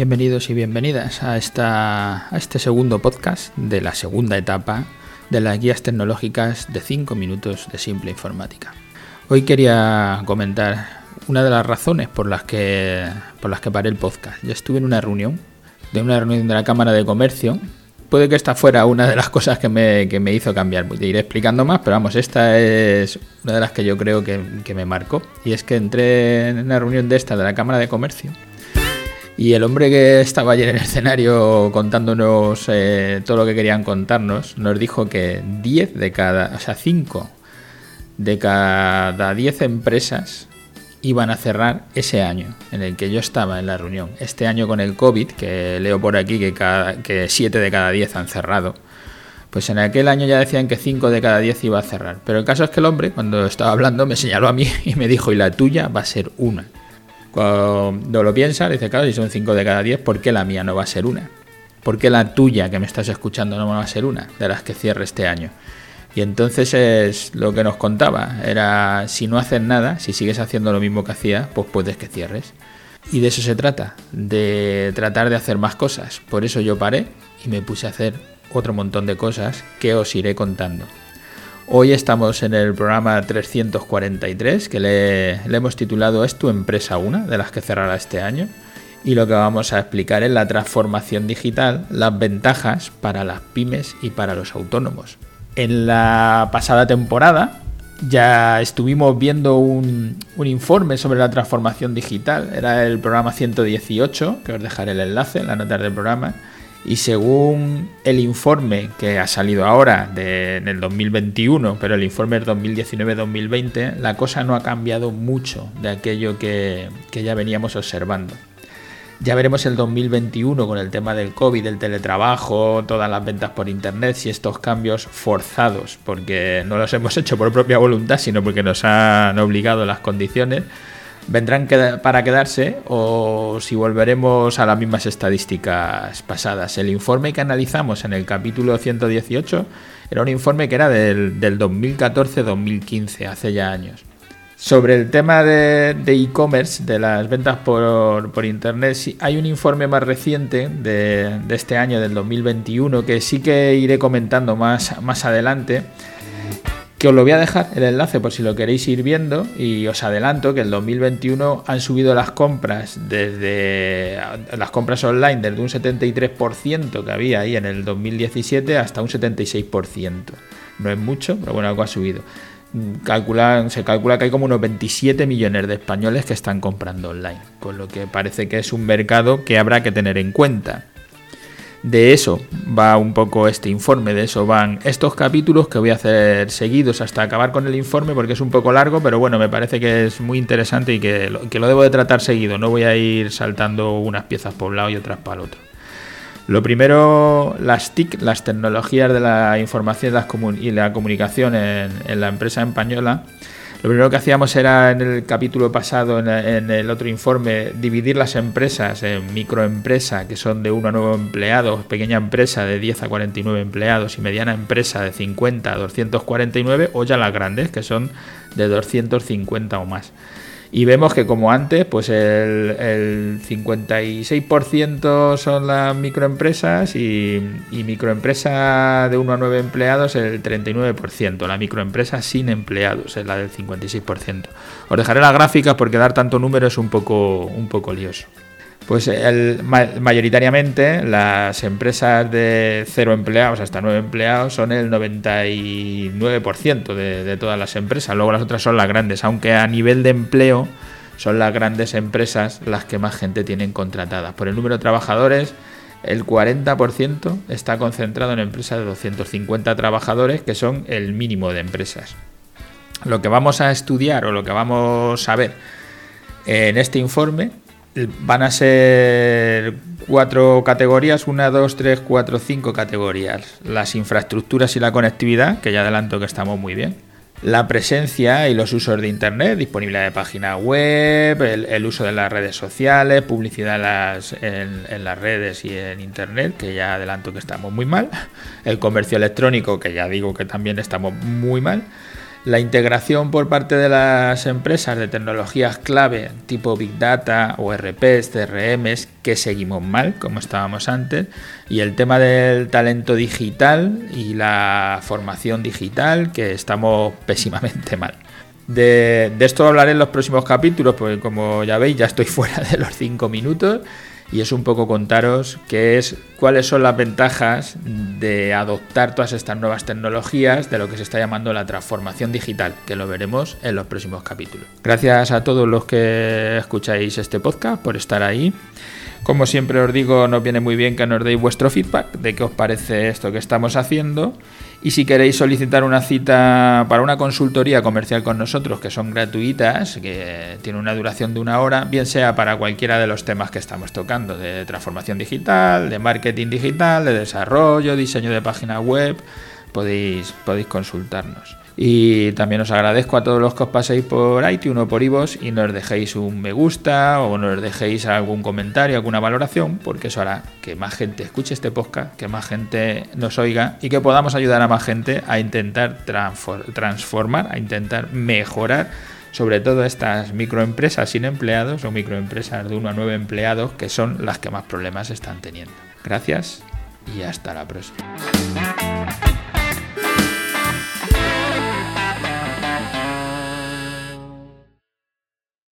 Bienvenidos y bienvenidas a, esta, a este segundo podcast de la segunda etapa de las guías tecnológicas de 5 minutos de simple informática. Hoy quería comentar una de las razones por las que, por las que paré el podcast. Yo estuve en una reunión, de una reunión de la Cámara de Comercio. Puede que esta fuera una de las cosas que me, que me hizo cambiar. Te iré explicando más, pero vamos, esta es una de las que yo creo que, que me marcó. Y es que entré en una reunión de esta de la Cámara de Comercio y el hombre que estaba ayer en el escenario contándonos eh, todo lo que querían contarnos, nos dijo que 10 de cada, o sea, 5 de cada 10 empresas iban a cerrar ese año en el que yo estaba en la reunión. Este año con el COVID, que leo por aquí que, cada, que 7 de cada 10 han cerrado. Pues en aquel año ya decían que 5 de cada 10 iba a cerrar. Pero el caso es que el hombre, cuando estaba hablando, me señaló a mí y me dijo, y la tuya va a ser una. Cuando lo piensa, dice, claro, si son 5 de cada 10, ¿por qué la mía no va a ser una? ¿Por qué la tuya que me estás escuchando no va a ser una de las que cierre este año? Y entonces es lo que nos contaba, era si no haces nada, si sigues haciendo lo mismo que hacías, pues puedes que cierres. Y de eso se trata, de tratar de hacer más cosas. Por eso yo paré y me puse a hacer otro montón de cosas que os iré contando. Hoy estamos en el programa 343 que le, hemos titulado ¿Es tu empresa una de las que cerrará este año? Y lo que vamos a explicar es la transformación digital, las ventajas para las pymes y para los autónomos. En la pasada temporada ya estuvimos viendo un, un, informe sobre la transformación digital. Era el programa 118, que os dejaré el enlace en la nota del programa. Y según el informe que ha salido ahora de, en el 2021, pero el informe es 2019-2020, la cosa no ha cambiado mucho de aquello que, que ya veníamos observando. Ya veremos el 2021 con el tema del COVID, el teletrabajo, todas las ventas por internet, si estos cambios forzados, porque no los hemos hecho por propia voluntad, sino porque nos han obligado las condiciones, vendrán para quedarse o si volveremos a las mismas estadísticas pasadas. El informe que analizamos en el capítulo 118 era un informe que era del, 2014-2015, hace ya años. Sobre el tema de e-commerce, de, las ventas por, por internet, hay un informe más reciente de, de, este año, del 2021, que sí que iré comentando más, más adelante que os lo voy a dejar el enlace por si lo queréis ir viendo y os adelanto que el 2021 han subido las compras desde las compras online desde un 73% que había ahí en el 2017 hasta un 76%. No es mucho, pero bueno, algo ha subido. Se calcula que hay como unos 27 millones de españoles que están comprando online, con lo que parece que es un mercado que habrá que tener en cuenta. De eso va un poco este informe, de eso van estos capítulos que voy a hacer seguidos hasta acabar con el informe porque es un poco largo, pero bueno, me parece que es muy interesante y que lo, que lo debo de tratar seguido, no voy a ir saltando unas piezas por un lado y otras para el otro. Lo primero, las TIC, las tecnologías de la información y la comunicación en, en la empresa española lo primero que hacíamos era en el capítulo pasado, en, el otro informe, dividir las empresas en microempresa, que son de 1 a 9 empleados, pequeña empresa de 10 a 49 empleados y mediana empresa de 50 a 249, o ya las grandes, que son de 250 o más. Y vemos que como antes, pues el, el 56% son las microempresas y, microempresa de 1 a 9 empleados el 39%. La microempresa sin empleados es la del 56%. Os dejaré las gráficas porque dar tanto número es un poco, un poco lioso. Pues mayoritariamente las empresas de cero empleados hasta nueve empleados son el 99% de, de todas las empresas. Luego las otras son las grandes, aunque a nivel de empleo son las grandes empresas las que más gente tienen contratada. Por el número de trabajadores, el 40% está concentrado en empresas de 250 trabajadores, que son el mínimo de empresas. Lo que vamos a estudiar o lo que vamos a ver en este informe van a ser cuatro categorías, una, dos, tres, cuatro, cinco categorías. Las infraestructuras y la conectividad, que ya adelanto que estamos muy bien. La presencia y los usos de Internet, disponibilidad de página web, el, uso de las redes sociales, publicidad en las, en las redes y en Internet, que ya adelanto que estamos muy mal. El comercio electrónico, que ya digo que también estamos muy mal La integración por parte de las empresas de tecnologías clave tipo Big Data o RPs, CRMs, que seguimos mal, como estábamos antes, y el tema del talento digital y la formación digital, que estamos pésimamente mal. De, esto hablaré en los próximos capítulos, porque como ya veis, ya estoy fuera de los 5 minutos y es un poco contaros qué es, cuáles son las ventajas de adoptar todas estas nuevas tecnologías de lo que se está llamando la transformación digital, que lo veremos en los próximos capítulos. Gracias a todos los que escucháis este podcast por estar ahí. Como siempre os digo, nos viene muy bien que nos deis vuestro feedback de qué os parece esto que estamos haciendo y si queréis solicitar una cita para una consultoría comercial con nosotros, que son gratuitas, que tiene una duración de una hora, bien sea para cualquiera de los temas que estamos tocando, de transformación digital, de marketing digital, de desarrollo, diseño de página web, podéis, podéis consultarnos. Y también os agradezco a todos los que os paséis por iTunes o por iVoox y nos dejéis un me gusta o nos dejéis algún comentario, alguna valoración, porque eso hará que más gente escuche este podcast, que más gente nos oiga y que podamos ayudar a más gente a intentar transformar, a intentar mejorar sobre todo estas microempresas sin empleados o microempresas de 1 a 9 empleados que son las que más problemas están teniendo. Gracias y hasta la próxima.